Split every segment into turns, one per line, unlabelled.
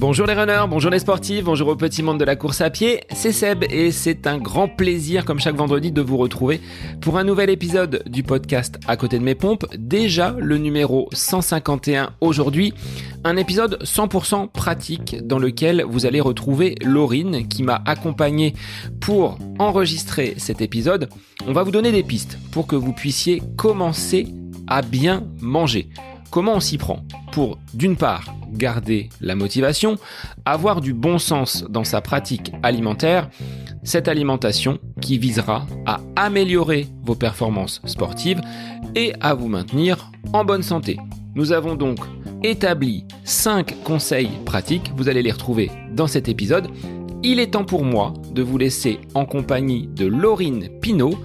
Bonjour les runners, bonjour les sportifs, bonjour au petit monde de la course à pied, c'est Seb et c'est un grand plaisir comme chaque vendredi de vous retrouver pour un nouvel épisode du podcast À côté de mes pompes, déjà le numéro 151 aujourd'hui, un épisode 100% pratique dans lequel vous allez retrouver Laurine qui m'a accompagné pour enregistrer cet épisode. On va vous donner des pistes pour que vous puissiez commencer à bien manger. Comment on s'y prend pour, d'une part, garder la motivation, avoir du bon sens dans sa pratique alimentaire, cette alimentation qui visera à améliorer vos performances sportives et à vous maintenir en bonne santé. Nous avons donc établi 5 conseils pratiques, vous allez les retrouver dans cet épisode. Il est temps pour moi de vous laisser en compagnie de Laurine Pinault.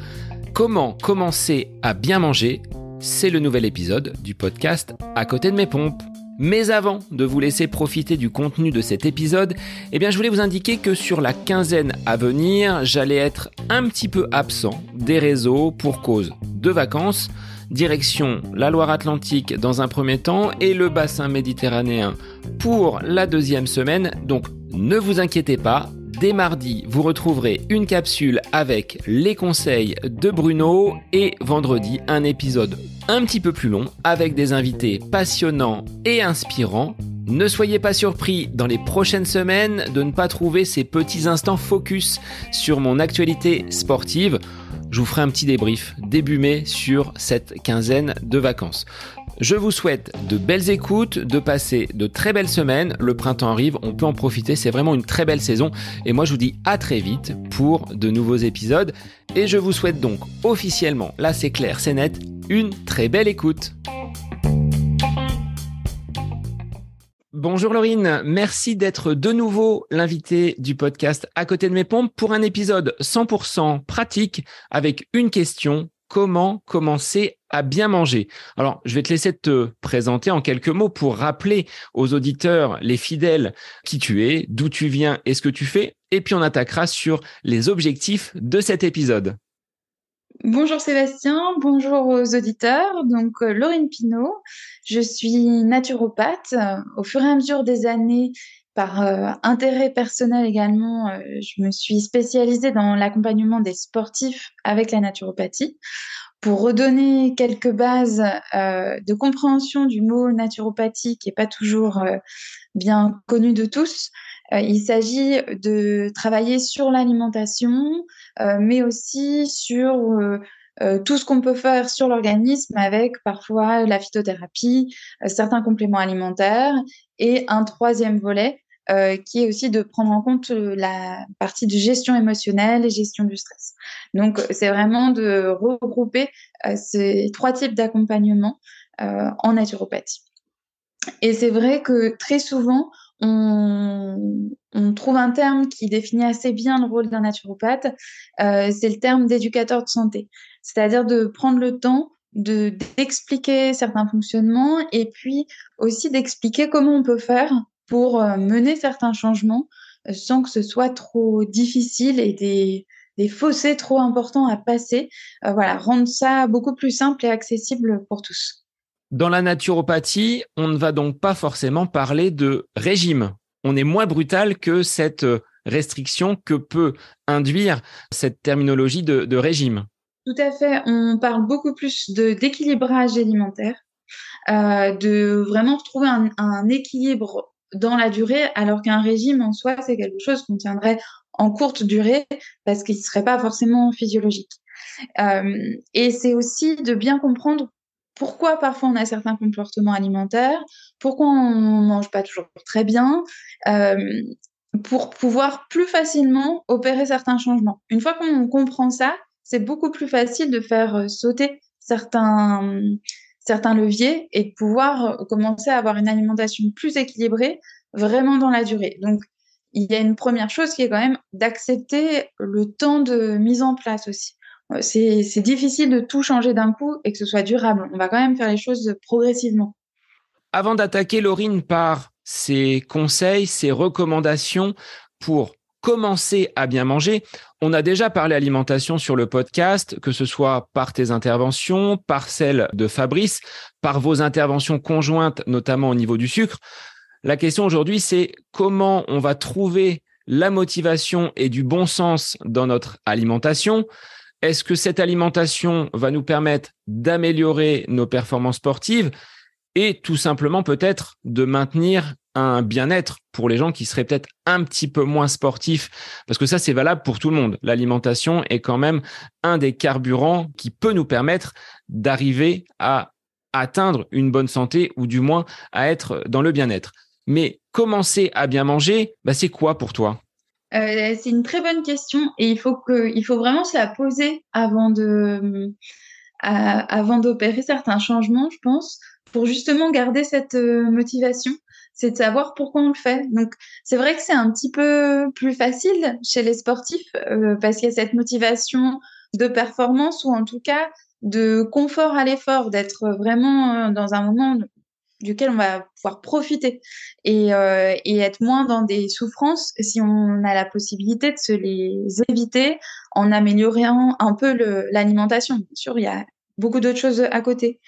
Comment commencer à bien manger C'est le nouvel épisode du podcast À côté de mes pompes. Mais avant de vous laisser profiter du contenu de cet épisode, eh bien je voulais vous indiquer que sur la quinzaine à venir, j'allais être un petit peu absent des réseaux pour cause de vacances. Direction la Loire-Atlantique dans un premier temps et le bassin méditerranéen pour la deuxième semaine. Donc ne vous inquiétez pas, Dès mardi, vous retrouverez une capsule avec les conseils de Bruno et vendredi, un épisode un petit peu plus long avec des invités passionnants et inspirants. Ne soyez pas surpris dans les prochaines semaines de ne pas trouver ces petits instants focus sur mon actualité sportive. Je vous ferai un petit débrief début mai sur cette quinzaine de vacances. Je vous souhaite de belles écoutes, de passer de très belles semaines. Le printemps arrive, on peut en profiter, c'est vraiment une très belle saison. Et moi je vous dis à très vite pour de nouveaux épisodes. Et je vous souhaite donc officiellement, là c'est clair, c'est net, une très belle écoute. Bonjour Laurine, merci d'être de nouveau l'invité du podcast À côté de mes pompes pour un épisode 100% pratique avec une question comment commencer à bien manger. Alors, je vais te laisser te présenter en quelques mots pour rappeler aux auditeurs, les fidèles, qui tu es, d'où tu viens et ce que tu fais. Et puis, on attaquera sur les objectifs de cet épisode.
Bonjour Sébastien, bonjour aux auditeurs. Donc, euh, Laurine Pinault, je suis naturopathe. Au fur et à mesure des années, par euh, intérêt personnel également, euh, je me suis spécialisée dans l'accompagnement des sportifs avec la naturopathie pour redonner quelques bases euh, de compréhension du mot naturopathie qui n'est pas toujours bien connu de tous. il s'agit de travailler sur l'alimentation, mais aussi sur tout ce qu'on peut faire sur l'organisme avec parfois la phytothérapie, certains compléments alimentaires et un troisième volet euh, qui est aussi de prendre en compte euh, la partie de gestion émotionnelle et gestion du stress. Donc, c'est vraiment de regrouper euh, ces trois types d'accompagnement en naturopathie. Et c'est vrai que très souvent, on, on, trouve un terme qui définit assez bien le rôle d'un naturopathe, c'est le terme d'éducateur de santé. C'est-à-dire de prendre le temps de d'expliquer certains fonctionnements et puis aussi d'expliquer comment on peut faire pour euh, mener certains changements euh, sans que ce soit trop difficile et des, des fossés trop importants à passer. Euh, voilà, rendre ça beaucoup plus simple et accessible pour tous.
Dans la naturopathie, on ne va donc pas forcément parler de régime. On est moins brutal que cette restriction que peut induire cette terminologie de, de régime.
Tout à fait. On parle beaucoup plus d'équilibrage alimentaire, euh, de vraiment trouver un, un, équilibre dans la durée, alors qu'un régime en soi, c'est quelque chose qu'on tiendrait en courte durée parce qu'il ne serait pas forcément physiologique. Euh, et c'est aussi de bien comprendre pourquoi parfois on a certains comportements alimentaires, pourquoi on mange pas toujours très bien, euh, pour pouvoir plus facilement opérer certains changements. Une fois qu'on comprend ça, c'est beaucoup plus facile de faire sauter certains, certains leviers et de pouvoir euh, commencer à avoir une alimentation plus équilibrée vraiment dans la durée. Donc, il y a une première chose qui est quand même d'accepter le temps de mise en place aussi. Euh, c'est difficile de tout changer d'un coup et que ce soit durable. On va quand même faire les choses progressivement.
Avant d'attaquer Laurine par ses conseils, ses recommandations pour commencer à bien manger. On a déjà parlé alimentation sur le podcast, que ce soit par tes interventions, par celles de Fabrice, par vos interventions conjointes, notamment au niveau du sucre. La question aujourd'hui, c'est comment on va trouver la motivation et du bon sens dans notre alimentation. Est-ce que cette alimentation va nous permettre d'améliorer nos performances sportives? Et tout simplement peut-être de maintenir un bien-être pour les gens qui seraient peut-être un petit peu moins sportifs, parce que ça, c'est valable pour tout le monde. L'alimentation est quand même un des carburants qui peut nous permettre d'arriver à atteindre une bonne santé ou du moins à être dans le bien-être. Mais commencer à bien manger, bah, c'est quoi pour toi?
Euh, C'est une très bonne question et il faut, que, il faut vraiment se la poser avant de, avant d'opérer certains changements, je pense, pour justement garder cette euh, motivation c'est de savoir pourquoi on le fait. Donc, c'est vrai que c'est un petit peu plus facile chez les sportifs euh, parce qu'il y a cette motivation de performance ou en tout cas de confort à l'effort, d'être vraiment euh, dans un moment duquel on va pouvoir profiter et, et, être moins dans des souffrances si on a la possibilité de se les éviter en améliorant un peu l'alimentation. Bien sûr, il y a beaucoup d'autres choses à côté.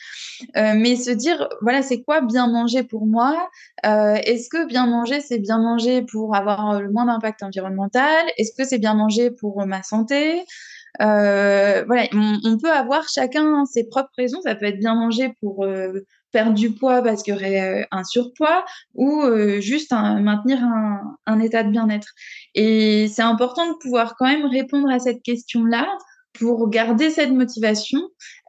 Euh, mais se dire, voilà, c'est quoi bien manger pour moi euh, Est-ce que bien manger, c'est bien manger pour avoir le moins d'impact environnemental? Est-ce que c'est bien manger pour ma santé? Euh, Voilà, on, peut avoir chacun ses propres raisons. Ça peut être bien manger pour perdre du poids parce qu'il y aurait un surpoids ou juste maintenir un, un état de bien-être. Et c'est important de pouvoir quand même répondre à cette question-là pour garder cette motivation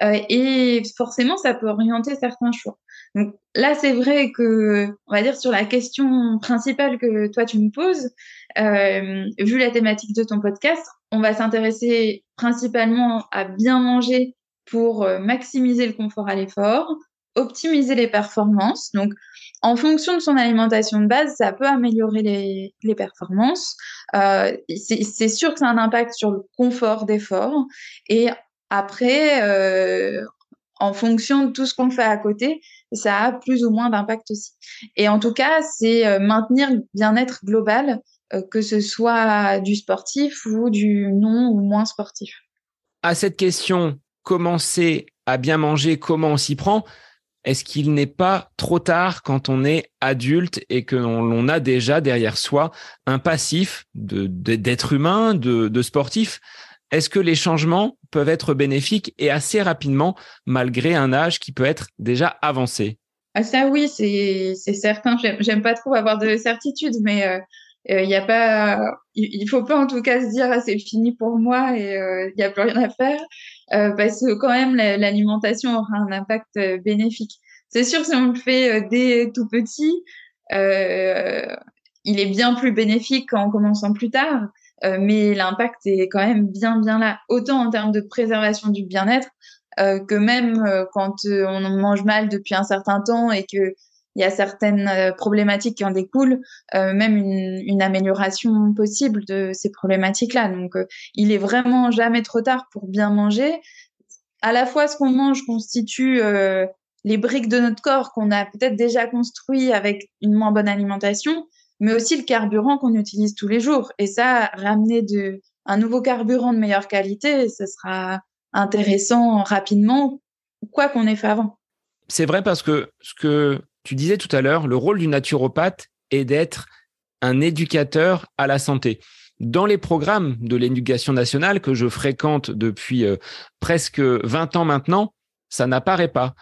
euh, et forcément ça peut orienter certains choix. Donc là c'est vrai que on va dire sur la question principale que toi tu me poses, euh, vu la thématique de ton podcast, on va s'intéresser principalement à bien manger pour euh, maximiser le confort à l'effort, optimiser les performances. Donc en fonction de son alimentation de base, ça peut améliorer les, performances. Euh, c'est sûr que ça a un impact sur le confort d'effort. Et après, euh, en fonction de tout ce qu'on fait à côté, ça a plus ou moins d'impact aussi. Et en tout cas, c'est euh, maintenir le bien-être global, que ce soit du sportif ou du non ou moins sportif.
À cette question, commencer à bien manger, comment on s'y prend est-ce qu'il n'est pas trop tard quand on est adulte et que l'on a déjà derrière soi un passif d'être humain, de, sportif? Est-ce que les changements peuvent être bénéfiques et assez rapidement malgré un âge qui peut être déjà avancé?
Ah ça oui, c'est certain. J'aime pas trop avoir de certitude, mais euh, euh, il y a pas, il, faut pas en tout cas se dire ah, c'est fini pour moi et euh, il n'y a plus rien à faire. Euh, parce que quand même l'alimentation aura un impact euh, bénéfique. C'est sûr si on le fait euh, dès tout petit, il est bien plus bénéfique en commençant plus tard, mais l'impact est quand même bien bien là, autant en termes de préservation du bien-être que même quand on mange mal depuis un certain temps et que il y a certaines euh, problématiques qui en découlent, euh, même une, amélioration possible de ces problématiques-là. Donc, euh, il est vraiment jamais trop tard pour bien manger. À la fois, ce qu'on mange constitue les briques de notre corps qu'on a peut-être déjà construit avec une moins bonne alimentation, mais aussi le carburant qu'on utilise tous les jours. Et ça, ramener de, un nouveau carburant de meilleure qualité, ce sera intéressant rapidement, quoi qu'on ait fait avant.
C'est vrai parce que ce que tu disais tout à l'heure, le rôle du naturopathe est d'être un éducateur à la santé. Dans les programmes de l'éducation nationale que je fréquente depuis euh, presque 20 ans maintenant, ça n'apparaît pas.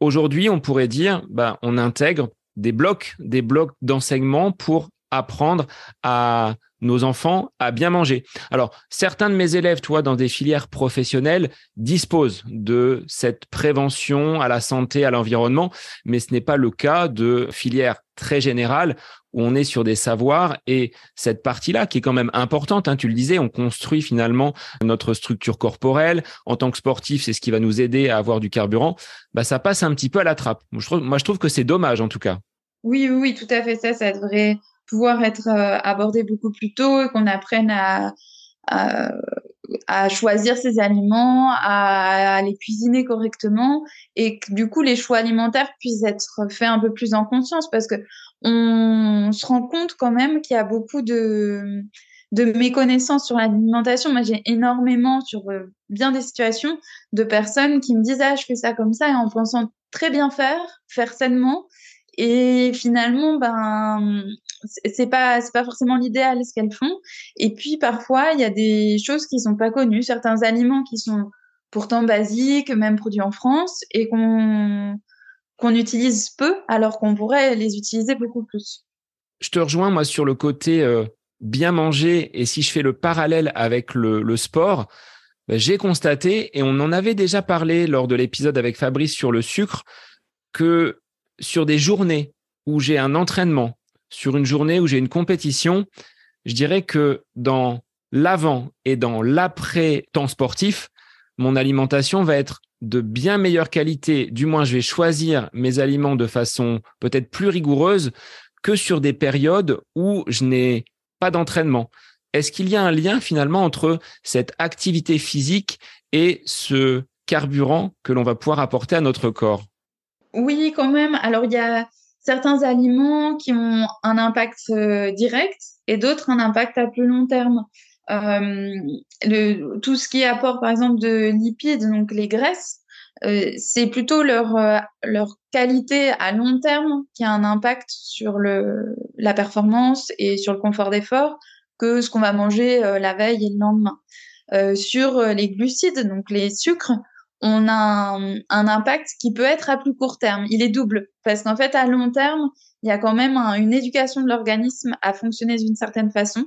Aujourd'hui, on pourrait dire, bah, on intègre des blocs, des blocs d'enseignement pour apprendre à nos enfants à bien manger. Alors, certains de mes élèves, toi, dans des filières professionnelles, disposent de cette prévention à la santé, à l'environnement, mais ce n'est pas le cas de filières très générales où on est sur des savoirs et cette partie-là qui est quand même importante, hein, tu le disais, on construit finalement notre structure corporelle. En tant que sportif, c'est ce qui va nous aider à avoir du carburant. Bah, ça passe un petit peu à la trappe. Moi, je trouve que c'est dommage en tout cas.
Oui, oui, oui, tout à fait. Ça, ça devrait pouvoir être euh, abordé beaucoup plus tôt et qu'on apprenne à, à, choisir ses aliments, à, les cuisiner correctement et que du coup les choix alimentaires puissent être faits un peu plus en conscience parce que on se rend compte quand même qu'il y a beaucoup de de mes connaissances sur l'alimentation, moi j'ai énormément sur euh, bien des situations de personnes qui me disent ah je fais ça comme ça et en pensant très bien faire, faire sainement et finalement ben c'est pas c'est pas forcément l'idéal ce qu'elles font et puis parfois il y a des choses qui sont pas connues, certains aliments qui sont pourtant basiques, même produits en France et qu'on qu'on utilise peu alors qu'on pourrait les utiliser beaucoup plus.
Je te rejoins moi sur le côté euh, bien manger et si je fais le parallèle avec le, sport, ben, j'ai constaté et on en avait déjà parlé lors de l'épisode avec Fabrice sur le sucre que sur des journées où j'ai un entraînement, sur une journée où j'ai une compétition, je dirais que dans l'avant et dans l'après temps sportif, mon alimentation va être de bien meilleure qualité. Du moins, je vais choisir mes aliments de façon peut-être plus rigoureuse que sur des périodes où je n'ai pas d'entraînement. Est-ce qu'il y a un lien finalement entre cette activité physique et ce carburant que l'on va pouvoir apporter à notre corps?
Oui, quand même. Alors, il y a certains aliments qui ont un impact euh, direct et d'autres un impact à plus long terme. Euh, le, tout ce qui apporte par exemple de lipides, donc les graisses, euh, c'est plutôt leur, euh, leur qualité à long terme qui a un impact sur le, la performance et sur le confort d'effort que ce qu'on va manger euh, la veille et le lendemain. Sur les glucides, donc les sucres, on a un, impact qui peut être à plus court terme. Il est double parce qu'en fait, à long terme, il y a quand même un, une éducation de l'organisme à fonctionner d'une certaine façon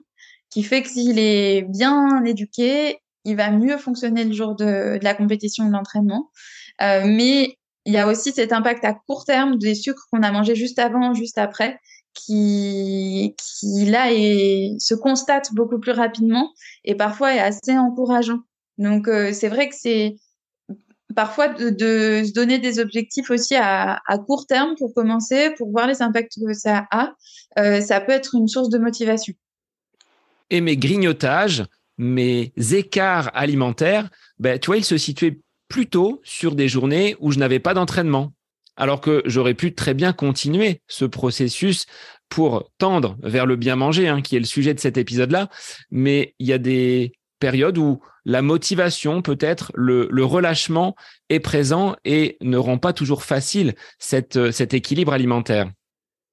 qui fait que s'il est bien éduqué, il va mieux fonctionner le jour de, de la compétition ou de l'entraînement. Euh, mais il y a aussi cet impact à court terme des sucres qu'on a mangés juste avant, juste après, qui, qui là est, se constate beaucoup plus rapidement et parfois est assez encourageant. Donc euh, c'est vrai que c'est parfois de, se donner des objectifs aussi à, à, court terme pour commencer, pour voir les impacts que ça a. Euh, ça peut être une source de motivation.
Et mes grignotages, mes écarts alimentaires, ben, tu vois, ils se situaient plutôt sur des journées où je n'avais pas d'entraînement. Alors que j'aurais pu très bien continuer ce processus pour tendre vers le bien manger, hein, qui est le sujet de cet épisode-là. Mais il y a des périodes où la motivation, peut-être le, relâchement est présent et ne rend pas toujours facile cette, cet équilibre alimentaire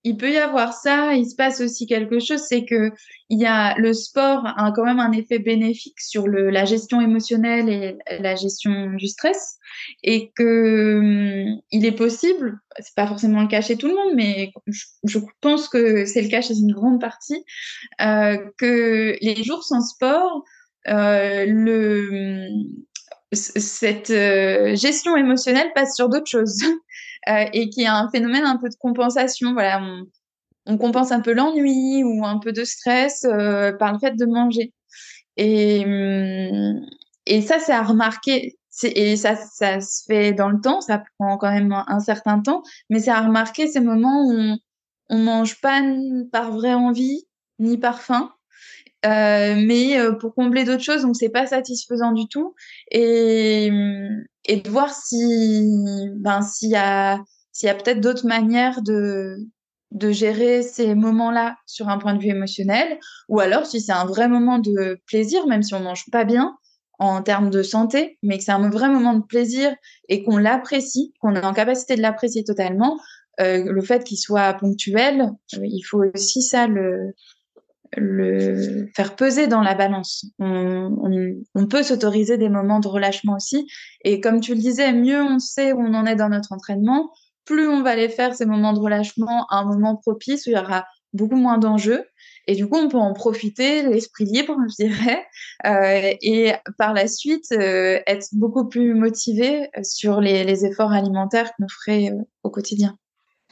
il peut y avoir ça. Il se passe aussi quelque chose, c'est que il y a le sport a quand même un effet bénéfique sur le, la gestion émotionnelle et la gestion du stress, et que hum, il est possible, c'est pas forcément le cas chez tout le monde, mais je, pense que c'est le cas chez une grande partie, euh, que les jours sans sport, euh, le hum, cette euh, gestion émotionnelle passe sur d'autres choses. euh, et qui a un phénomène un peu de compensation. Voilà, on, compense un peu l'ennui ou un peu de stress euh, par le fait de manger. Et, hum, et ça, c'est à remarquer. Et ça, ça se fait dans le temps, ça prend quand même un, certain temps, mais c'est à remarquer ces moments où on, on mange pas par vraie envie ni par faim, euh, mais euh, pour combler d'autres choses, donc c'est pas satisfaisant du tout. Et, de voir si, ben, s'il y a, s'il y a peut-être d'autres manières de, de gérer ces moments-là sur un point de vue émotionnel, ou alors si c'est un vrai moment de plaisir, même si on mange pas bien en termes de santé, mais que c'est un vrai moment de plaisir et qu'on l'apprécie, qu'on est en capacité de l'apprécier totalement, euh, le fait qu'il soit ponctuel, il faut aussi ça le, le faire peser dans la balance. On, peut s'autoriser des moments de relâchement aussi. Et comme tu le disais, mieux on sait où on en est dans notre entraînement, plus on va les faire ces moments de relâchement à un moment propice où il y aura beaucoup moins d'enjeux. Et du coup, on peut en profiter, l'esprit libre, je dirais, euh, et par la suite euh, être beaucoup plus motivé sur les, les efforts alimentaires qu'on ferait euh, au quotidien.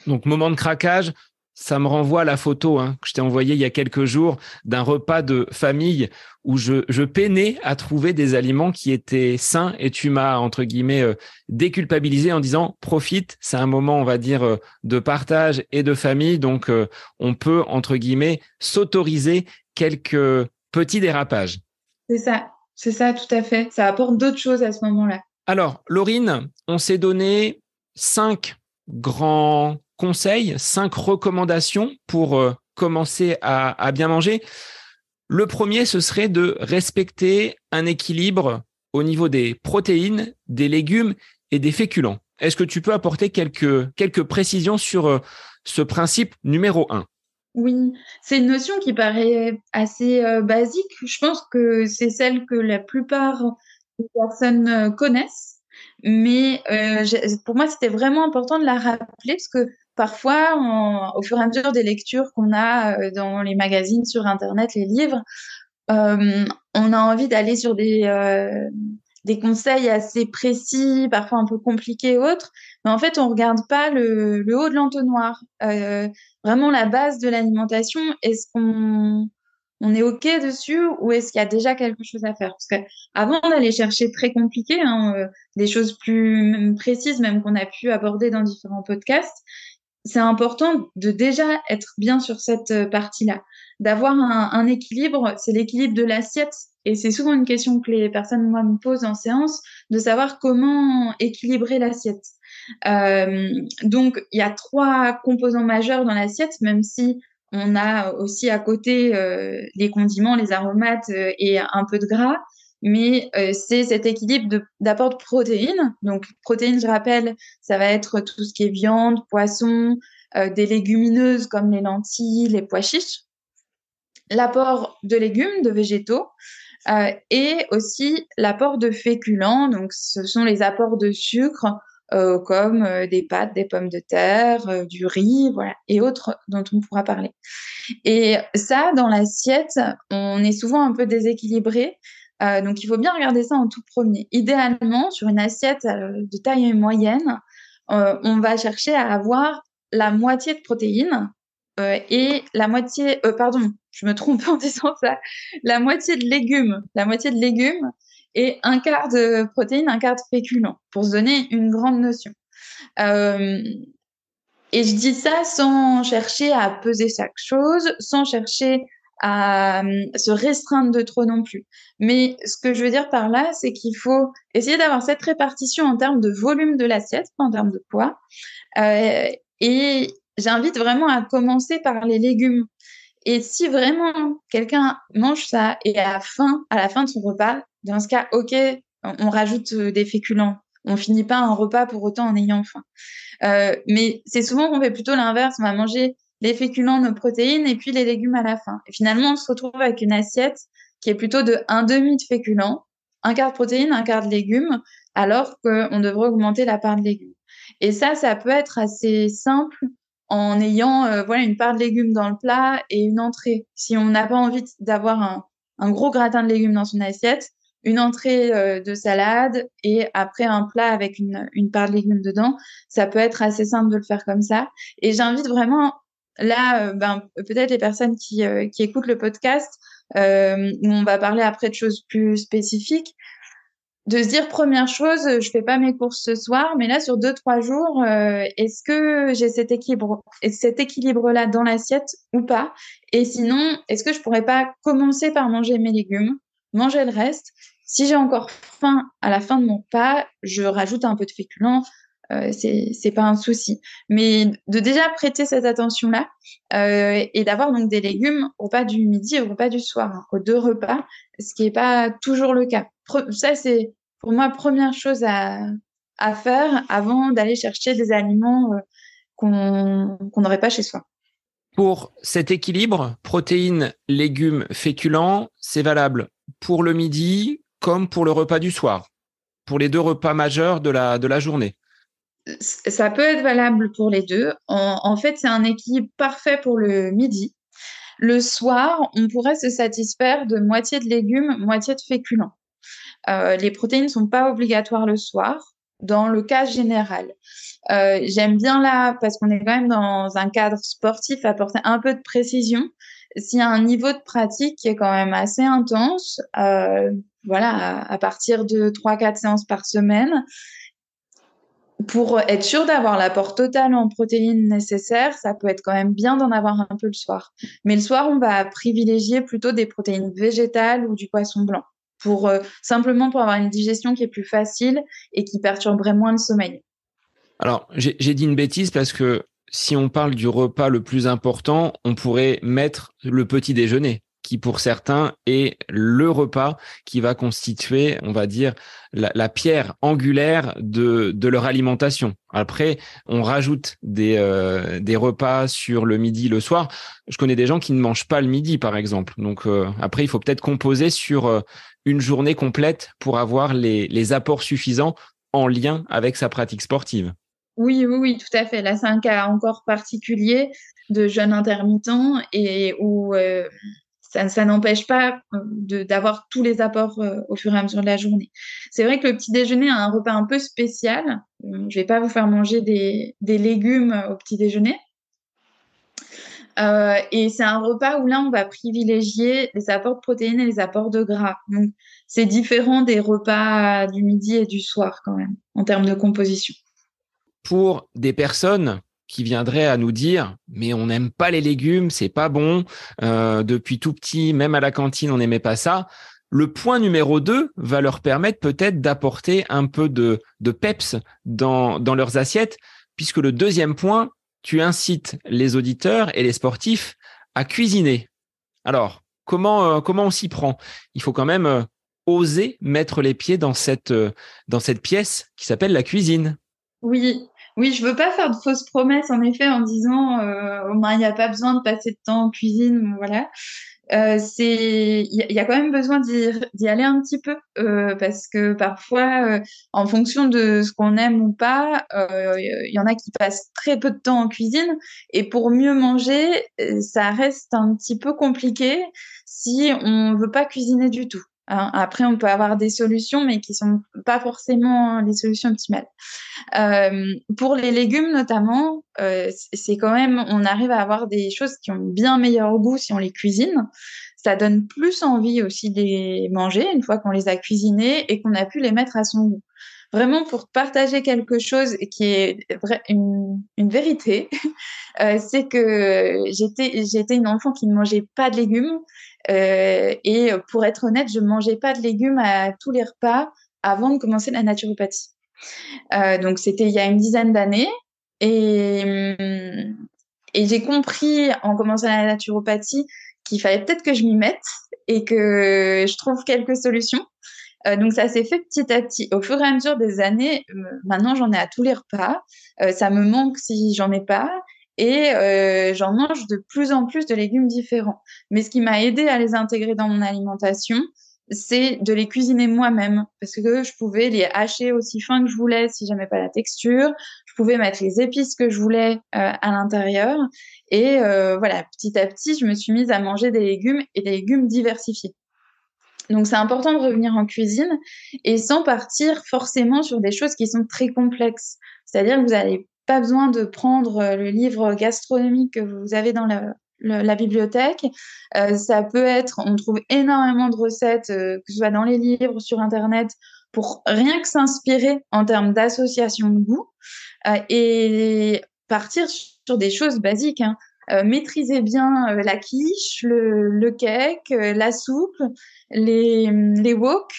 Donc, moment de craquage, ça me renvoie à la photo hein, que je t'ai envoyée il y a quelques jours d'un repas de famille où je, je, peinais à trouver des aliments qui étaient sains et tu m'as, entre guillemets, euh, déculpabilisé en disant profite, c'est un moment, on va dire, euh, de partage et de famille. Donc, euh, on peut, entre guillemets, s'autoriser quelques petits dérapages.
C'est ça, c'est ça, tout à fait. Ça apporte d'autres choses à ce moment-là.
Alors, Laurine, on s'est donné cinq grands conseils, cinq recommandations pour euh, commencer à, bien manger. Le premier, ce serait de respecter un équilibre au niveau des protéines, des légumes et des féculents. Est-ce que tu peux apporter quelques, quelques précisions sur euh, ce principe numéro un?
Oui, c'est une notion qui paraît assez euh, basique. Je pense que c'est celle que la plupart des personnes connaissent. Mais pour moi, c'était vraiment important de la rappeler parce que parfois, au fur et à mesure des lectures qu'on a dans les magazines, sur Internet, les livres, on a envie d'aller sur des, des conseils assez précis, parfois un peu compliqués autres, mais en fait, on regarde pas le, haut de l'entonnoir. Euh, vraiment la base de l'alimentation, est-ce qu'on on est OK dessus ou est-ce qu'il y a déjà quelque chose à faire? Parce que avant d'aller chercher très compliqué, hein, euh, des choses plus précises, même qu'on a pu aborder dans différents podcasts, c'est important de déjà être bien sur cette euh, partie-là, d'avoir un, équilibre. C'est l'équilibre de l'assiette et c'est souvent une question que les personnes moi me posent en séance, de savoir comment équilibrer l'assiette. Euh, donc il y a trois composants majeurs dans l'assiette, même si on a aussi à côté euh, les condiments, les aromates euh, et un peu de gras. Mais euh, c'est cet équilibre d'apport de, protéines. Donc protéines, je rappelle, ça va être tout ce qui est viande, poisson, euh, des légumineuses comme les lentilles, les pois chiches l'apport de légumes, de végétaux, euh, et aussi l'apport de féculents. Donc, ce sont les apports de sucre comme des pâtes, des pommes de terre, du riz, voilà, et autres dont on pourra parler. Et ça, dans l'assiette, on est souvent un peu déséquilibré. Donc, il faut bien regarder ça en tout premier. Idéalement, sur une assiette de taille moyenne, on va chercher à avoir la moitié de protéines et la moitié, pardon, je me trompe en disant ça, la moitié de légumes, la moitié de légumes et un quart de protéines, un quart de féculents, pour se donner une grande notion. Euh, et je dis ça sans chercher à peser chaque chose, sans chercher à euh, se restreindre de trop non plus. Mais ce que je veux dire par là, c'est qu'il faut essayer d'avoir cette répartition en termes de volume de l'assiette, en termes de poids. Euh, et j'invite vraiment à commencer par les légumes. Et si vraiment quelqu'un mange ça et a faim à la fin de son repas, dans ce cas, ok, on, rajoute euh, des féculents. On finit pas un repas pour autant en ayant faim. Euh, mais c'est souvent qu'on fait plutôt l'inverse. On va manger les féculents, nos protéines et puis les légumes à la fin. Et finalement, on se retrouve avec une assiette qui est plutôt de un demi de féculents, un quart de protéines, un quart de légumes, alors qu'on devrait augmenter la part de légumes. Et ça, ça peut être assez simple en ayant euh, voilà une part de légumes dans le plat et une entrée. Si on n'a pas envie d'avoir un, gros gratin de légumes dans son assiette, une entrée euh, de salade et après un plat avec une, une, part de légumes dedans, ça peut être assez simple de le faire comme ça. Et j'invite vraiment là, euh, ben, peut-être les personnes qui, qui écoutent le podcast, où on va parler après de choses plus spécifiques, de se dire première chose, je fais pas mes courses ce soir, mais là sur deux trois jours, euh, est-ce que j'ai cet équilibre, cet équilibre là dans l'assiette ou pas? Et sinon, est-ce que je pourrais pas commencer par manger mes légumes, manger le reste? Si j'ai encore faim à la fin de mon repas, je rajoute un peu de féculents. Euh, c'est pas un souci, mais de déjà prêter cette attention là euh, et d'avoir donc des légumes au repas du midi et au repas du soir, hein, aux deux repas, ce qui est pas toujours le cas ça, c'est pour moi première chose à, à faire avant d'aller chercher des aliments euh, qu'on n'aurait pas chez soi.
Pour cet équilibre, protéines, légumes, féculents, c'est valable pour le midi comme pour le repas du soir, pour les deux repas majeurs de la, de la journée.
Ça peut être valable pour les deux. En, fait, c'est un équilibre parfait pour le midi. Le soir, on pourrait se satisfaire de moitié de légumes, moitié de féculents. Euh, les protéines ne sont pas obligatoires le soir dans le cas général. Euh, J'aime bien là, parce qu'on est quand même dans un cadre sportif, apporter un peu de précision. S'il y a un niveau de pratique qui est quand même assez intense, euh, voilà, à, partir de 3-4 séances par semaine, pour être sûr d'avoir l'apport total en protéines nécessaire, ça peut être quand même bien d'en avoir un peu le soir. Mais le soir, on va privilégier plutôt des protéines végétales ou du poisson blanc pour euh, simplement pour avoir une digestion qui est plus facile et qui perturberait moins le sommeil.
Alors, j'ai dit une bêtise parce que si on parle du repas le plus important, on pourrait mettre le petit déjeuner, qui pour certains est le repas qui va constituer, on va dire, la, pierre angulaire de, de, leur alimentation. Après, on rajoute des, euh, des repas sur le midi, le soir. Je connais des gens qui ne mangent pas le midi, par exemple. Donc euh, après, il faut peut-être composer sur euh, une journée complète pour avoir les, apports suffisants en lien avec sa pratique sportive.
Oui, oui, oui, tout à fait. Là, c'est un cas encore particulier de jeûne intermittent et où ça, n'empêche pas euh, d'avoir tous les apports euh, au fur et à mesure de la journée. C'est vrai que le petit déjeuner a un repas un peu spécial. Euh, je vais pas vous faire manger des, légumes au petit déjeuner. et c'est un repas où là, on va privilégier les apports de protéines et les apports de gras. Donc, c'est différent des repas du midi et du soir quand même, en termes de composition.
Pour des personnes qui viendrait à nous dire mais on n'aime pas les légumes, c'est pas bon. Euh, depuis tout petit, même à la cantine, on n'aimait pas ça. Le point numéro 2 va leur permettre peut-être d'apporter un peu de, de peps dans, dans leurs assiettes, puisque le deuxième point, tu incites les auditeurs et les sportifs à cuisiner. Alors, comment, euh, comment on s'y prend? Il faut quand même euh, oser mettre les pieds dans cette, dans cette pièce qui s'appelle la cuisine.
Oui, oui, je veux pas faire de fausses promesses en effet en disant euh, au moins il n'y a pas besoin de passer de temps en cuisine, voilà. Euh, c'est il y, a quand même besoin d'y aller un petit peu euh, parce que parfois euh, en fonction de ce qu'on aime ou pas il y en a qui passent très peu de temps en cuisine et pour mieux manger ça reste un petit peu compliqué si on veut pas cuisiner du tout après, on peut avoir des solutions, mais qui sont pas forcément les solutions optimales. Euh, pour les légumes, notamment, euh, c'est quand même, on arrive à avoir des choses qui ont bien meilleur goût si on les cuisine. Ça donne plus envie aussi de les manger une fois qu'on les a cuisinés et qu'on a pu les mettre à son goût vraiment pour partager quelque chose qui est une, vérité, euh, c'est que j'étais j'étais une enfant qui ne mangeait pas de légumes euh, et pour être honnête, je ne mangeais pas de légumes à tous les repas avant de commencer la naturopathie. Euh, donc c'était il y a une dizaine d'années et, et j'ai compris en commençant la naturopathie qu'il fallait peut-être que je m'y mette et que je trouve quelques solutions. Euh, donc ça s'est fait petit à petit. Au fur et à mesure des années, euh, maintenant j'en ai à tous les repas. Euh, ça me manque si j'en ai pas. Et j'en mange de plus en plus de légumes différents. Mais ce qui m'a aidé à les intégrer dans mon alimentation, c'est de les cuisiner moi-même parce que je pouvais les hacher aussi fin que je voulais si j'aimais pas la texture. Je pouvais mettre les épices que je voulais à l'intérieur. Et voilà, petit à petit, je me suis mise à manger des légumes et des légumes diversifiés. Donc c'est important de revenir en cuisine et sans partir forcément sur des choses qui sont très complexes. C'est-à-dire que vous n'avez pas besoin de prendre euh, le livre gastronomique que vous avez dans la, bibliothèque. Euh, ça peut être, on trouve énormément de recettes, euh, que ce soit dans les livres, sur Internet, pour rien que s'inspirer en termes d'association de goût et partir sur des choses basiques. Hein. Euh, maîtriser bien euh, la quiche, le, cake, euh, la soupe, les, les wok.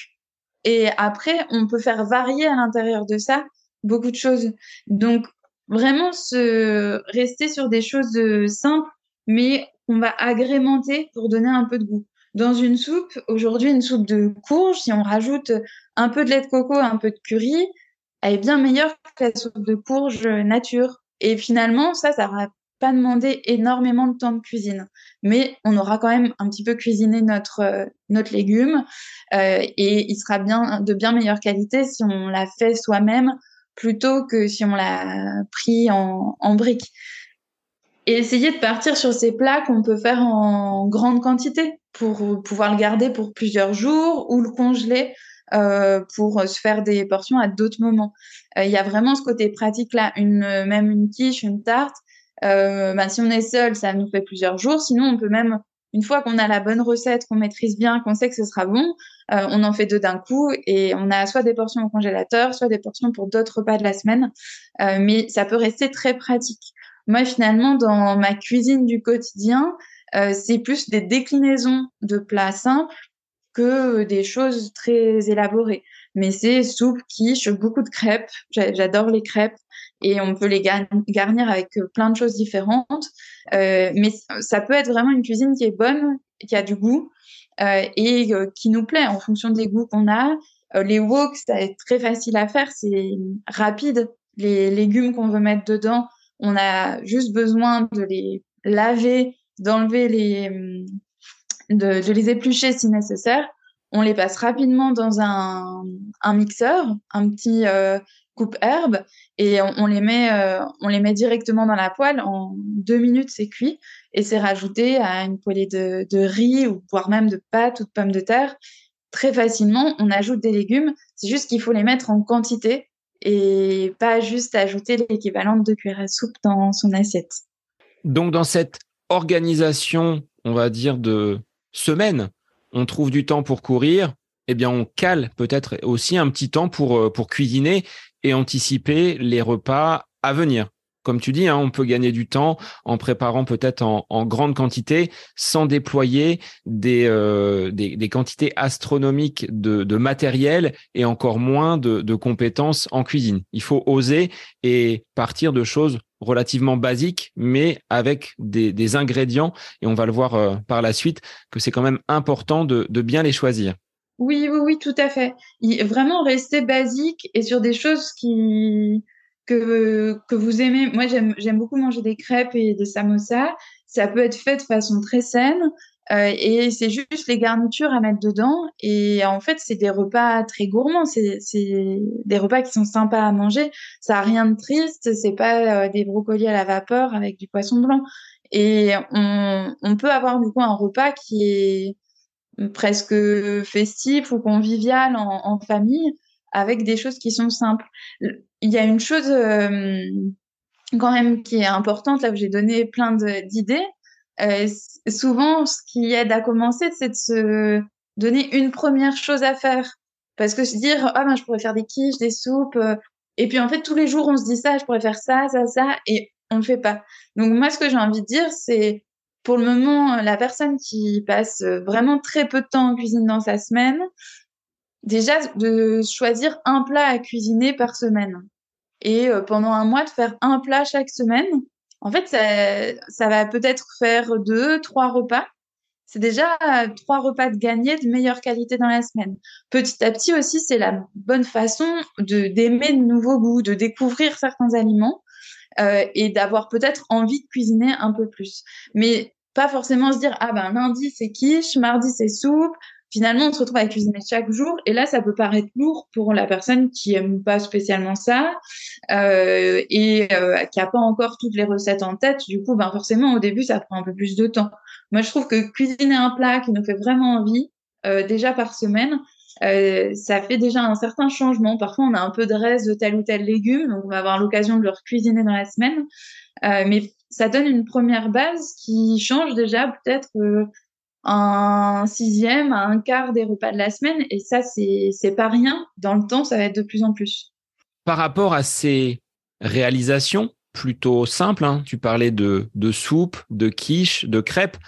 Et après, on peut faire varier à l'intérieur de ça beaucoup de choses. Donc, vraiment se rester sur des choses simples, mais on va agrémenter pour donner un peu de goût. Dans une soupe, aujourd'hui, une soupe de courge, si on rajoute un peu de lait de coco, un peu de curry, elle est bien meilleure que la soupe de courge nature. Et finalement, ça, ça pas demander énormément de temps de cuisine, mais on aura quand même un petit peu cuisiné notre euh, notre légume euh, et il sera bien de bien meilleure qualité si on l'a fait soi-même plutôt que si on l'a pris en, en briques. Et essayer de partir sur ces plats qu'on peut faire en grande quantité pour pouvoir le garder pour plusieurs jours ou le congeler euh, pour se faire des portions à d'autres moments. Il y a vraiment ce côté pratique là, une, même une quiche, une tarte, euh, bah, si on est seul, ça nous fait plusieurs jours. Sinon, on peut même, une fois qu'on a la bonne recette, qu'on maîtrise bien, qu'on sait que ce sera bon, euh, on en fait deux d'un coup et on a soit des portions au congélateur, soit des portions pour d'autres repas de la semaine. Euh, mais ça peut rester très pratique. Moi, finalement, dans ma cuisine du quotidien, euh, c'est plus des déclinaisons de plats simples que des choses très élaborées. Mais c'est soupe, quiche, beaucoup de crêpes. J'adore les crêpes. Et on peut les garnir avec plein de choses différentes. mais ça peut être vraiment une cuisine qui est bonne, qui a du goût et qui nous plaît en fonction des goûts qu'on a. les wok, ça est très facile à faire, c'est rapide. Les légumes qu'on veut mettre dedans, on a juste besoin de les laver, d'enlever les, de, de, les éplucher si nécessaire. On les passe rapidement dans un, mixeur, un petit euh, coupe-herbe, et on, les met, euh, on les met directement dans la poêle. En deux minutes, c'est cuit et c'est rajouté à une poêlée de, de riz ou voire même de pâtes ou de pommes de terre. Très facilement, on ajoute des légumes. C'est juste qu'il faut les mettre en quantité et pas juste ajouter l'équivalent de cuillères à soupe dans son assiette.
Donc, dans cette organisation, on va dire, de semaine, on trouve du temps pour courir, eh bien, on cale peut-être aussi un petit temps pour, euh, pour cuisiner et anticiper les repas à venir comme tu dis, hein, on peut gagner du temps en préparant peut-être en, grande quantité sans déployer des, euh, des, quantités astronomiques de, matériel et encore moins de, compétences en cuisine. Il faut oser et partir de choses relativement basiques, mais avec des, ingrédients, et on va le voir euh, par la suite, que c'est quand même important de, bien les choisir.
Oui, oui, oui, tout à fait. vraiment rester basique et sur des choses qui, que, que vous aimez. Moi, j'aime beaucoup manger des crêpes et des samosas. Ça peut être fait de façon très saine. Euh, et c'est juste les garnitures à mettre dedans. Et en fait, c'est des repas très gourmands. C'est des repas qui sont sympas à manger. Ça a rien de triste. C'est pas euh, des brocolis à la vapeur avec du poisson blanc. Et on, on peut avoir du coup un repas qui est presque festif ou convivial en, famille avec des choses qui sont simples. Il y a une chose euh, quand même qui est importante, là où j'ai donné plein d'idées. Euh, souvent, ce qui aide à commencer, c'est de se donner une première chose à faire. Parce que se dire, ah ben, je pourrais faire des quiches, des soupes. Euh, et puis, en fait, tous les jours, on se dit ça, je pourrais faire ça, ça, ça, et on ne fait pas. Donc, moi, ce que j'ai envie de dire, c'est, pour le moment, la personne qui passe vraiment très peu de temps en cuisine dans sa semaine, déjà de choisir un plat à cuisiner par semaine. Et euh, pendant un mois, de faire un plat chaque semaine. En fait, ça, ça va peut-être faire deux, trois repas. C'est déjà trois repas de gagner de meilleure qualité dans la semaine. Petit à petit aussi, c'est la bonne façon de d'aimer de nouveaux goûts, de découvrir certains aliments euh, et d'avoir peut-être envie de cuisiner un peu plus. Mais pas forcément se dire ah ben lundi c'est quiche, mardi c'est soupe, finalement, on se retrouve à cuisiner chaque jour. Et là, ça peut paraître lourd pour la personne qui aime pas spécialement ça euh, et euh, qui a pas encore toutes les recettes en tête. Du coup, ben forcément, au début, ça prend un peu plus de temps. Moi, je trouve que cuisiner un plat qui nous fait vraiment envie, euh, déjà par semaine, euh, ça fait déjà un certain changement. Parfois, on a un peu de reste de tel ou tel légume, donc on va avoir l'occasion de le cuisiner dans la semaine. Euh, mais ça donne une première base qui change déjà peut-être un sixième un quart des repas de la semaine. Et ça, c'est pas rien. Dans le temps, ça va être de plus en plus.
Par rapport à ces réalisations plutôt simples, hein, tu parlais de, de soupe, de quiche, de crêpes,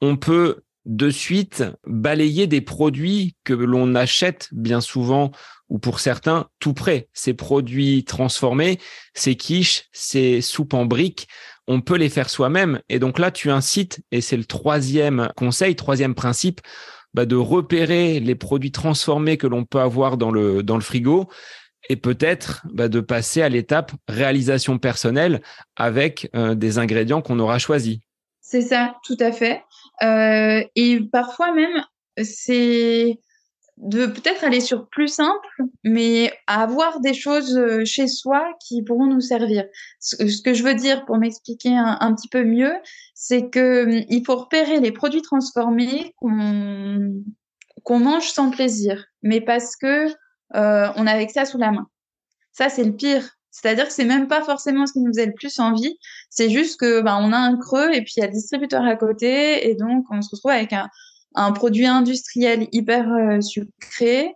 on peut de suite balayer des produits que l'on achète bien souvent ou pour certains tout près. Ces produits transformés, ces quiches, ces soupes en briques, on peut les faire soi-même. Et donc là, tu incites, et c'est le troisième conseil, troisième principe, bah, de repérer les produits transformés que l'on peut avoir dans le, dans le frigo et peut-être bah, de passer à l'étape réalisation personnelle avec euh, des ingrédients qu'on aura choisis.
C'est ça, tout à fait. Euh, et parfois même, c'est de peut-être aller sur plus simple, mais avoir des choses euh, chez soi qui pourront nous servir. Ce, que je veux dire, pour m'expliquer un, petit peu mieux, c'est que hum, faut repérer les produits transformés qu'on mange sans plaisir, mais parce que euh, on a avec ça sous la main. Ça, c'est le pire. C'est-à-dire que c'est même pas forcément ce qui nous faisait le plus envie. C'est juste que ben, on a un creux et puis il y a le distributeur à côté et donc on se retrouve avec un, un produit industriel hyper euh, sucré,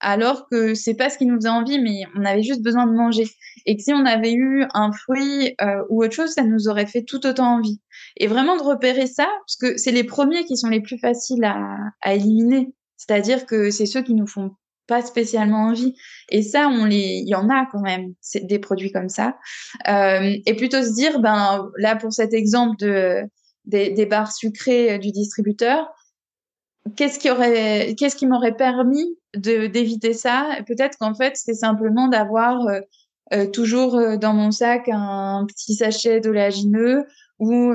alors que c'est pas ce qui nous faisait envie, mais on avait juste besoin de manger. Et que si on avait eu un fruit euh, ou autre chose, ça nous aurait fait tout autant envie. Et vraiment de repérer ça, parce que c'est les premiers qui sont les plus faciles à, à éliminer. C'est-à-dire que c'est ceux qui nous font pas spécialement envie. Et ça, on les, il y en a quand même, des produits comme ça. Euh, et plutôt se dire, ben là pour cet exemple de des, des barres sucrées du distributeur, qu'est-ce qui aurait, qu'est-ce qui m'aurait permis de d'éviter ça? Peut-être qu'en fait, c'est simplement d'avoir euh, euh, toujours euh, dans mon sac un petit sachet d'oléagineux ou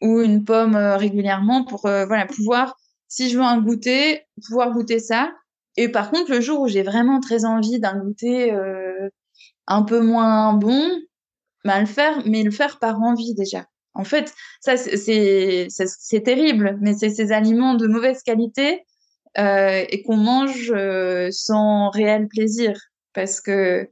ou une pomme régulièrement pour voilà pouvoir, si je veux un goûter, pouvoir goûter ça. Et par contre, le jour où j'ai vraiment très envie d'un goûter un peu moins bon, ben le faire, mais le faire par envie déjà. En fait, ça, c'est terrible, mais c'est ces aliments de mauvaise qualité euh, et qu'on mange euh, sans réel plaisir parce que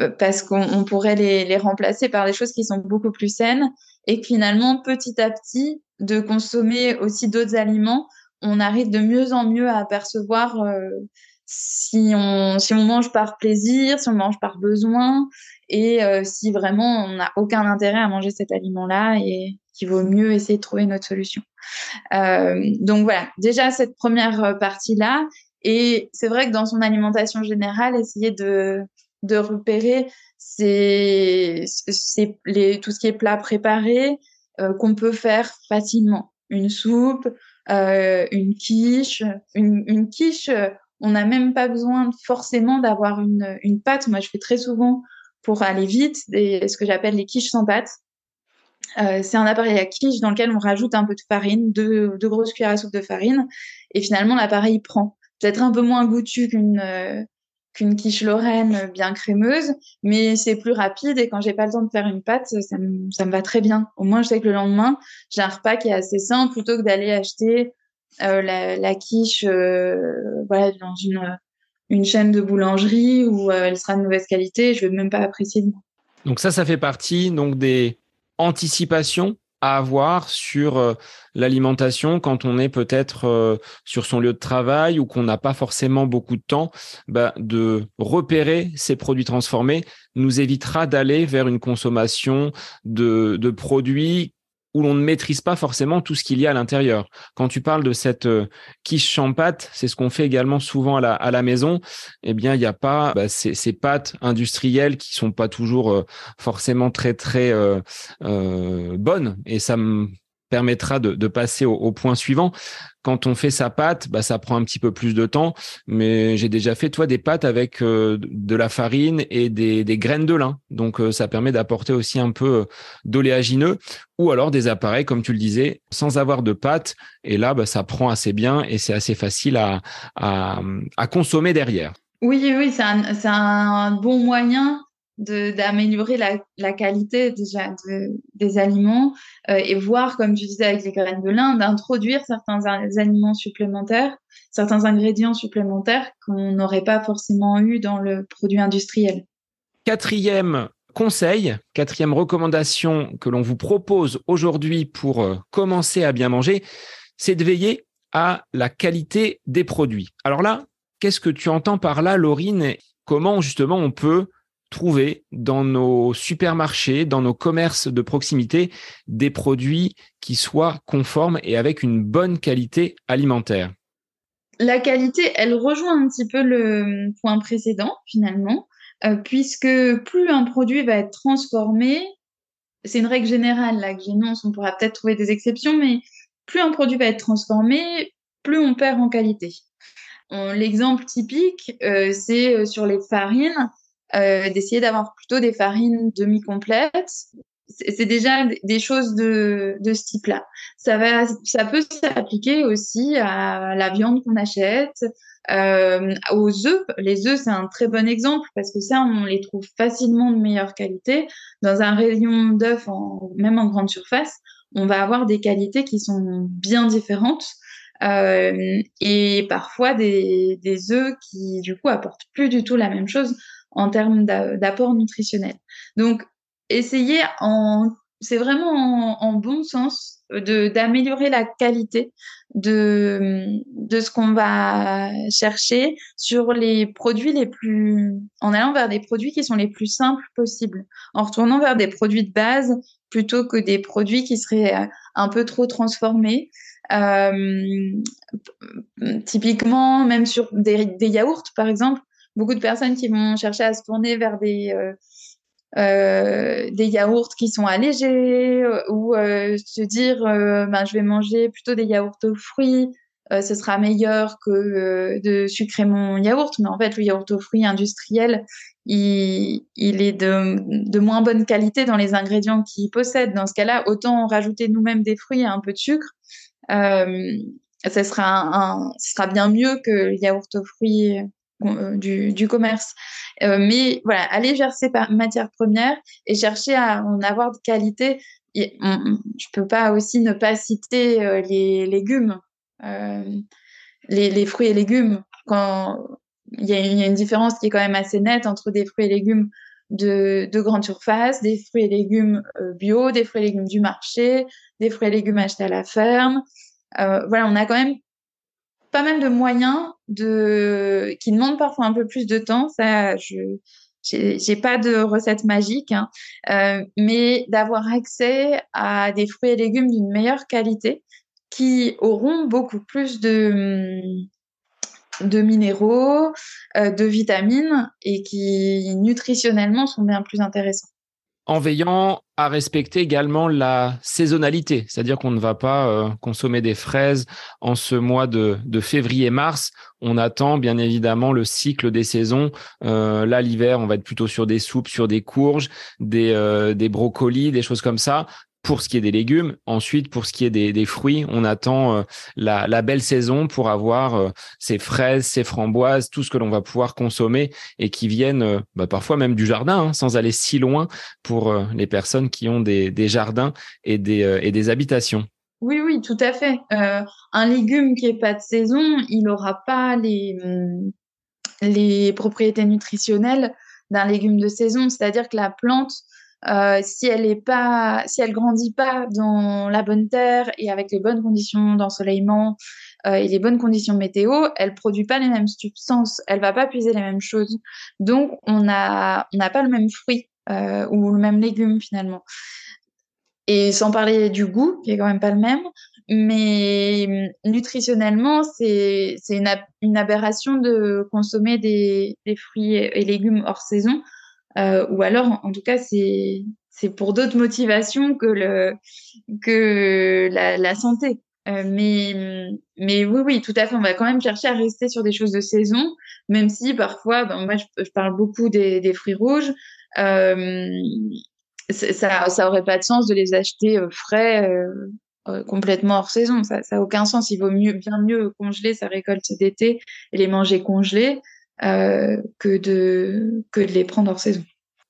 euh, parce qu'on pourrait les, les, remplacer par des choses qui sont beaucoup plus saines et finalement, petit à petit, de consommer aussi d'autres aliments, on arrive de mieux en mieux à apercevoir euh, si on si on mange par plaisir, si on mange par besoin et euh, si vraiment on n'a aucun intérêt à manger cet aliment-là et qu'il vaut mieux essayer de trouver une autre solution. Euh, donc voilà, déjà cette première partie-là. Et c'est vrai que dans son alimentation générale, essayer de, de repérer c'est les, tout ce qui est plat préparé euh, qu'on peut faire facilement. Une soupe, euh, une quiche. Une, une quiche, on n'a même pas besoin forcément d'avoir une, une pâte. Moi, je fais très souvent pour aller vite, des, ce que j'appelle les quiches sans pâte. Euh, c'est un appareil à quiche dans lequel on rajoute un peu de farine, deux, deux grosses cuillères à soupe de farine, et finalement l'appareil prend. Peut-être un peu moins goûtu qu'une euh, qu'une quiche lorraine bien crémeuse, mais c'est plus rapide et quand j'ai pas le temps de faire une pâte, ça me, ça me va très bien. Au moins, je sais que le lendemain, j'ai un repas qui est assez simple plutôt que d'aller acheter euh, la, quiche euh, voilà, dans une une chaîne de boulangerie où euh, elle sera de mauvaise qualité, je vais même pas apprécier.
Donc ça, ça fait partie donc des anticipations à avoir sur euh, l'alimentation quand on est peut-être euh, sur son lieu de travail ou qu'on n'a pas forcément beaucoup de temps, bah, de repérer ces produits transformés nous évitera d'aller vers une consommation de, de produits où l'on ne maîtrise pas forcément tout ce qu'il y a à l'intérieur. Quand tu parles de cette euh, quiche sans pâte, c'est ce qu'on fait également souvent à la, à la maison. Eh bien, il n'y a pas bah, ces, ces, pâtes industrielles qui sont pas toujours euh, forcément très très euh, bonnes. Et ça permettra de, passer au, point suivant. Quand on fait sa pâte, bah, ça prend un petit peu plus de temps, mais j'ai déjà fait toi des pâtes avec euh, de la farine et des, des graines de lin, donc euh, ça permet d'apporter aussi un peu euh, d'oléagineux ou alors des appareils comme tu le disais sans avoir de pâte et là bah, ça prend assez bien et c'est assez facile à, à, à consommer derrière.
Oui, oui, c'est un, un bon moyen d'améliorer la, la, qualité déjà de, des aliments euh, et voir, comme tu disais avec les graines de lin, d'introduire certains aliments supplémentaires, certains ingrédients supplémentaires qu'on n'aurait pas forcément eu dans le produit industriel.
Quatrième conseil, quatrième recommandation que l'on vous propose aujourd'hui pour euh, commencer à bien manger, c'est de veiller à la qualité des produits. Alors là, qu'est-ce que tu entends par là, Laurine? Comment justement on peut trouver dans nos supermarchés, dans nos commerces de proximité, des produits qui soient conformes et avec une bonne qualité alimentaire
La qualité, elle rejoint un petit peu le point précédent finalement, euh, puisque plus un produit va être transformé, c'est une règle générale là que j'énonce, on pourra peut-être trouver des exceptions, mais plus un produit va être transformé, plus on perd en qualité. L'exemple typique, euh, c'est euh, sur les farines euh, d'essayer d'avoir plutôt des farines demi-complètes. C'est déjà des choses de, de ce type-là. Ça, va, ça peut s'appliquer aussi à la viande qu'on achète, euh, aux œufs. Les œufs, c'est un très bon exemple parce que ça, on les trouve facilement de meilleure qualité. Dans un rayon d'œufs, même en grande surface, on va avoir des qualités qui sont bien différentes. Euh, et parfois des, des œufs qui du coup apportent plus du tout la même chose en termes d'apport nutritionnel. Donc, essayer en, c'est vraiment en, bon sens de d'améliorer la qualité de de ce qu'on va chercher sur les produits les plus en allant vers des produits qui sont les plus simples possibles en retournant vers des produits de base plutôt que des produits qui seraient euh, un peu trop transformés typiquement, même sur des, yaourts, par exemple, beaucoup de personnes qui vont chercher à se tourner vers des, des yaourts qui sont allégés ou se dire ben, je vais manger plutôt des yaourts aux fruits euh, ce sera meilleur que euh, de sucrer mon yaourt. Mais en fait, le yaourt aux fruits industriel, il, est de, moins bonne qualité dans les ingrédients qu'il possède. Dans ce cas-là, autant rajouter nous-mêmes des fruits et un peu de sucre. Euh, sera bien mieux que le yaourt aux fruits du, commerce. mais voilà, aller vers ces matières premières et chercher à en avoir de qualité. Je je peux pas aussi ne pas citer les légumes. Euh, les, fruits et légumes, quand il y, a une différence qui est quand même assez nette entre des fruits et légumes de, grande surface, des fruits et légumes euh, bio, des fruits et légumes du marché, des fruits et légumes achetés à la ferme. Euh, voilà, on a quand même pas mal de moyens de qui demandent parfois un peu plus de temps. Ça, je j'ai pas de recette magique, hein. mais d'avoir accès à des fruits et légumes d'une meilleure qualité qui auront beaucoup plus de, de minéraux, euh, de vitamines et qui nutritionnellement sont bien plus intéressants.
En veillant à respecter également la saisonnalité, c'est-à-dire qu'on ne va pas euh, consommer des fraises en ce mois de, février-mars. On attend bien évidemment le cycle des saisons. Euh, là, l'hiver, on va être plutôt sur des soupes, sur des courges, des, des brocolis, des choses comme ça pour ce qui est des légumes. Ensuite, pour ce qui est des, fruits, on attend euh, la, belle saison pour avoir euh, ces fraises, ces framboises, tout ce que l'on va pouvoir consommer et qui viennent euh, bah, parfois même du jardin, hein, sans aller si loin pour les personnes qui ont des, jardins et des, habitations.
Oui, oui, tout à fait. un légume qui n'est pas de saison, il n'aura pas les propriétés nutritionnelles d'un légume de saison. C'est-à-dire que la plante euh, si elle est pas, si elle grandit pas dans la bonne terre et avec les bonnes conditions d'ensoleillement euh, et les bonnes conditions météo, elle produit pas les mêmes substances, elle va pas puiser les mêmes choses. Donc on a, on n'a pas le même fruit euh, ou le même légume finalement. Et sans parler du goût, qui est quand même pas le même, mais nutritionnellement, c'est une, une aberration de consommer des fruits et légumes hors saison euh, ou alors, en, tout cas, c'est pour d'autres motivations que le que la, la santé. Euh, mais mais oui oui tout à fait. On va quand même chercher à rester sur des choses de saison même si parfois ben, moi je, parle beaucoup des, des fruits rouges. Euh, ça ça aurait pas de sens de les acheter euh, frais euh, complètement hors saison. Ça ça a aucun sens. Il vaut mieux bien mieux congeler sa récolte d'été et les manger congelés euh, que, de, que de les prendre hors saison.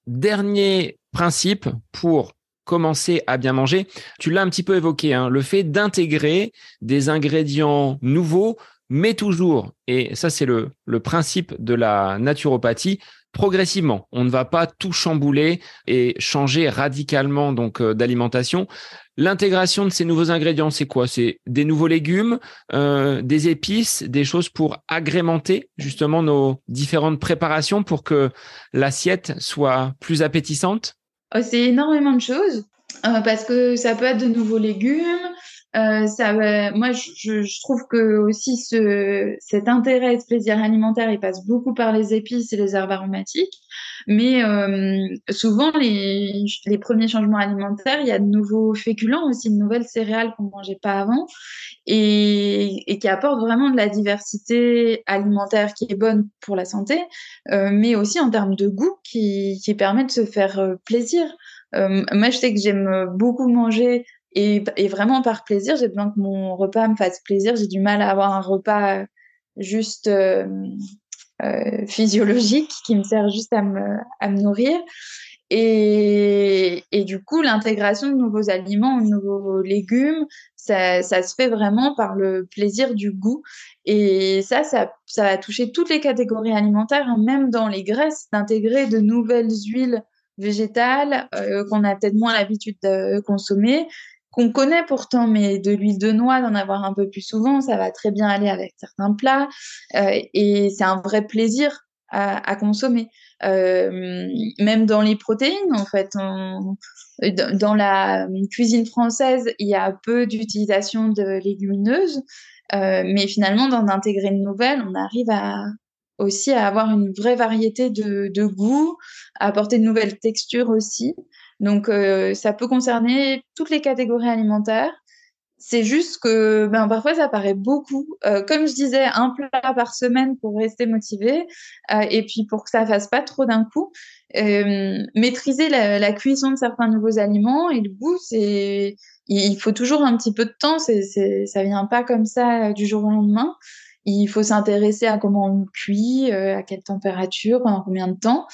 Dernier principe pour commencer à bien manger, tu l'as un petit peu évoqué, hein, le fait d'intégrer des ingrédients nouveaux, mais toujours, et ça c'est le, le principe de la naturopathie, progressivement. On ne va pas tout chambouler et changer radicalement donc euh, d'alimentation. L'intégration de ces nouveaux ingrédients, c'est quoi? C'est des nouveaux légumes, euh, des épices, des choses pour agrémenter justement nos différentes préparations pour que l'assiette soit plus appétissante?
Oh, C'est énormément de choses euh, parce que ça peut être de nouveaux légumes, euh, ça, moi, je, je, trouve que aussi ce, cet intérêt ce plaisir alimentaire, il passe beaucoup par les épices et les herbes aromatiques. Mais euh, souvent, les, les, premiers changements alimentaires, il y a de nouveaux féculents aussi, de nouvelles céréales qu'on ne mangeait pas avant et, et, qui apportent vraiment de la diversité alimentaire qui est bonne pour la santé, euh, mais aussi en termes de goût qui, qui permet de se faire euh, plaisir. Euh, moi, je sais que j'aime beaucoup manger et, vraiment par plaisir, j'ai besoin que mon repas me fasse plaisir. J'ai du mal à avoir un repas juste euh, euh, physiologique qui me sert juste à me, nourrir. Et, du coup, l'intégration de nouveaux aliments, de nouveaux légumes, ça, se fait vraiment par le plaisir du goût. Et ça, ça, ça va toucher toutes les catégories alimentaires, hein, même dans les graisses, d'intégrer de nouvelles huiles végétales euh, qu'on a peut-être moins l'habitude de consommer, qu'on connaît pourtant, mais de l'huile de noix, d'en avoir un peu plus souvent, ça va très bien aller avec certains plats. Euh, et c'est un vrai plaisir à, consommer. même dans les protéines, en fait, dans la cuisine française, il y a peu d'utilisation de légumineuses, mais finalement, d'intégrer une nouvelle, on arrive à, aussi à avoir une vraie variété de, de goûts, à apporter de nouvelles textures aussi. Donc, euh, ça peut concerner toutes les catégories alimentaires. C'est juste que ben, parfois, ça paraît beaucoup. Euh, comme je disais, un plat par semaine pour rester motivé euh, et puis pour que ça fasse pas trop d'un coup. maîtriser la, la, cuisson de certains nouveaux aliments et le goût, c'est il faut toujours un petit peu de temps. C'est, c'est, ça vient pas comme ça du jour au lendemain. Il faut s'intéresser à comment on cuit, euh, à quelle température, pendant combien de temps.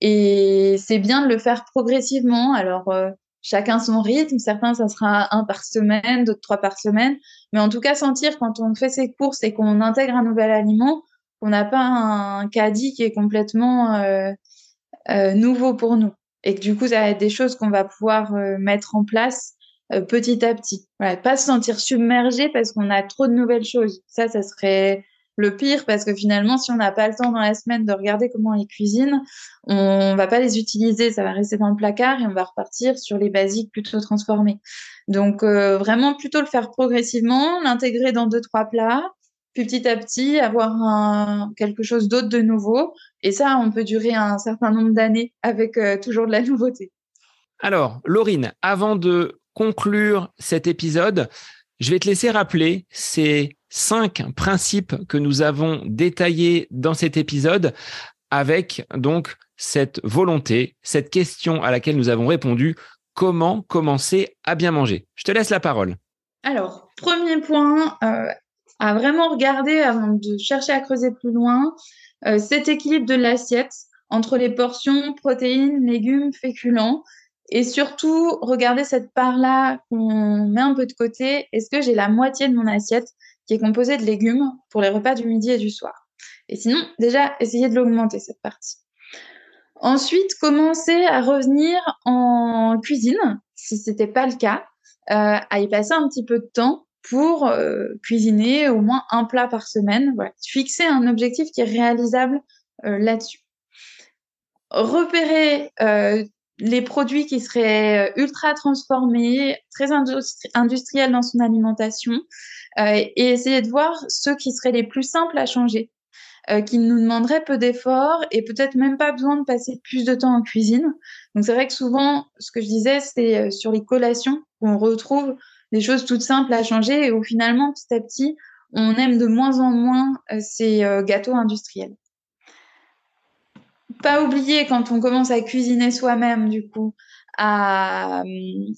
Et c'est bien de le faire progressivement. Alors, euh, chacun son rythme. Certains, ça sera un par semaine, d'autres trois par semaine. Mais en tout cas, sentir quand on fait ses courses et qu'on intègre un nouvel aliment, qu'on n'a pas un caddie qui est complètement euh, nouveau pour nous. Et que du coup, ça va être des choses qu'on va pouvoir mettre en place euh, petit à petit. Pas se sentir submergé parce qu'on a trop de nouvelles choses. Ça, ça serait le pire parce que finalement, si on n'a pas le temps dans la semaine de regarder comment ils cuisinent, on va pas les utiliser, ça va rester dans le placard et on va repartir sur les basiques plutôt transformés. Donc euh, vraiment plutôt le faire progressivement, l'intégrer dans deux trois plats, puis petit à petit avoir quelque chose d'autre de nouveau. Et ça, on peut durer un certain nombre d'années avec euh, toujours de la nouveauté.
Alors, Laurine, avant de conclure cet épisode, je vais te laisser rappeler ces cinq principes que nous avons détaillés dans cet épisode avec donc cette volonté, cette question à laquelle nous avons répondu, comment commencer à bien manger. Je te laisse la parole.
Alors, premier point, euh, à vraiment regarder avant de chercher à creuser plus loin, euh, cet équilibre de l'assiette entre les portions, protéines, légumes, féculents. Et surtout, regardez cette part-là qu'on met un peu de côté. Est-ce que j'ai la moitié de mon assiette qui est composée de légumes pour les repas du midi et du soir? Et sinon, déjà, essayez de l'augmenter, cette partie. Ensuite, commencez à revenir en cuisine, si ce n'était pas le cas, euh, à y passer un petit peu de temps pour euh, cuisiner au moins un plat par semaine. Voilà. Fixer un objectif qui est réalisable euh, là-dessus. Repérez les produits qui seraient euh, ultra transformés, très industriels dans son alimentation, euh, et essayer de voir ceux qui seraient les plus simples à changer, euh, qui nous demanderaient peu d'efforts et peut-être même pas besoin de passer plus de temps en cuisine. Donc c'est vrai que souvent, ce que je disais, c'est sur les collations qu'on retrouve des choses toutes simples à changer et où finalement, petit à petit, on aime de moins en moins ces gâteaux industriels pas oublier quand on commence à cuisiner soi-même, du coup, à,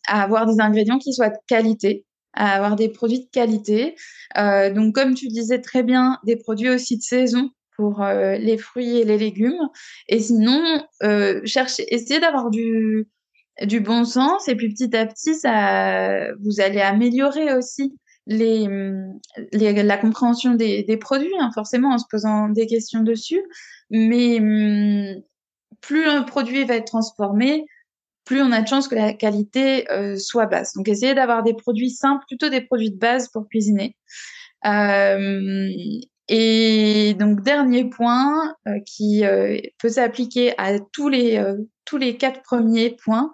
avoir des ingrédients qui soient de qualité, à avoir des produits de qualité. Euh, donc, comme tu disais très bien, des produits aussi de saison pour euh, les fruits et les légumes. Et sinon, euh, chercher, essayer d'avoir du, du bon sens. Et puis, petit à petit, ça, vous allez améliorer aussi les, la compréhension des, des produits, hein, forcément en se posant des questions dessus. Mais hum, plus un produit va être transformé, plus on a de chances que la qualité euh, soit basse. Donc, essayez d'avoir des produits simples, plutôt des produits de base pour cuisiner. Euh, et donc, dernier point euh, qui peut s'appliquer à tous les, tous les quatre premiers points,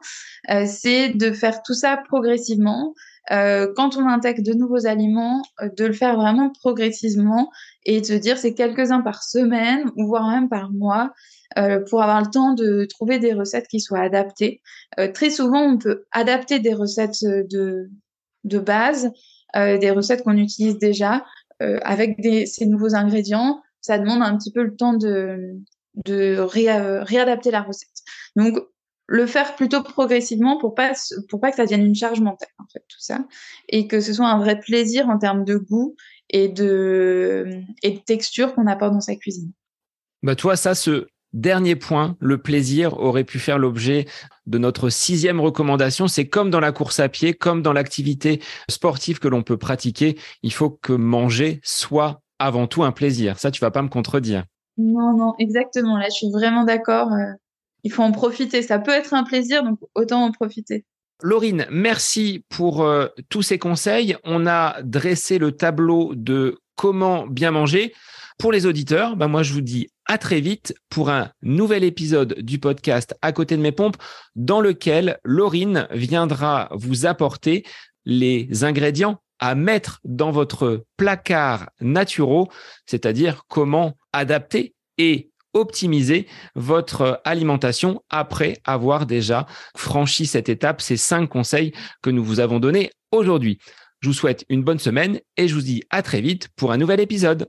c'est de faire tout ça progressivement. Euh, quand on intègre de nouveaux aliments, euh, de le faire vraiment progressivement et de se dire c'est quelques-uns par semaine ou voire même par mois euh, pour avoir le temps de trouver des recettes qui soient adaptées. très souvent, on peut adapter des recettes de, de base, des recettes qu'on utilise déjà avec des, ces nouveaux ingrédients. Ça demande un petit peu le temps de, réadapter la recette. Donc, le faire plutôt progressivement pour pas pas que ça devienne une charge mentale en fait tout ça et que ce soit un vrai plaisir en termes de goût et de et de texture qu'on apporte dans sa cuisine.
Bah toi ça ce dernier point, le plaisir aurait pu faire l'objet de notre sixième recommandation. C'est comme dans la course à pied, comme dans l'activité sportive que l'on peut pratiquer, il faut que manger soit avant tout un plaisir. Ça, tu vas pas me contredire.
Non, non, exactement. Là, je suis vraiment d'accord. Euh, il faut en profiter. Ça peut être un plaisir, donc autant en profiter.
Laurine, merci pour euh, tous ces conseils. On a dressé le tableau de comment bien manger. Pour les auditeurs, ben moi je vous dis à très vite pour un nouvel épisode du podcast À côté de mes pompes dans lequel Laurine viendra vous apporter les ingrédients à mettre dans votre placard naturel, c'est-à-dire comment adapter et optimiser votre alimentation après avoir déjà franchi cette étape, ces cinq conseils que nous vous avons donnés aujourd'hui. Je vous souhaite une bonne semaine et je vous dis à très vite pour un nouvel épisode.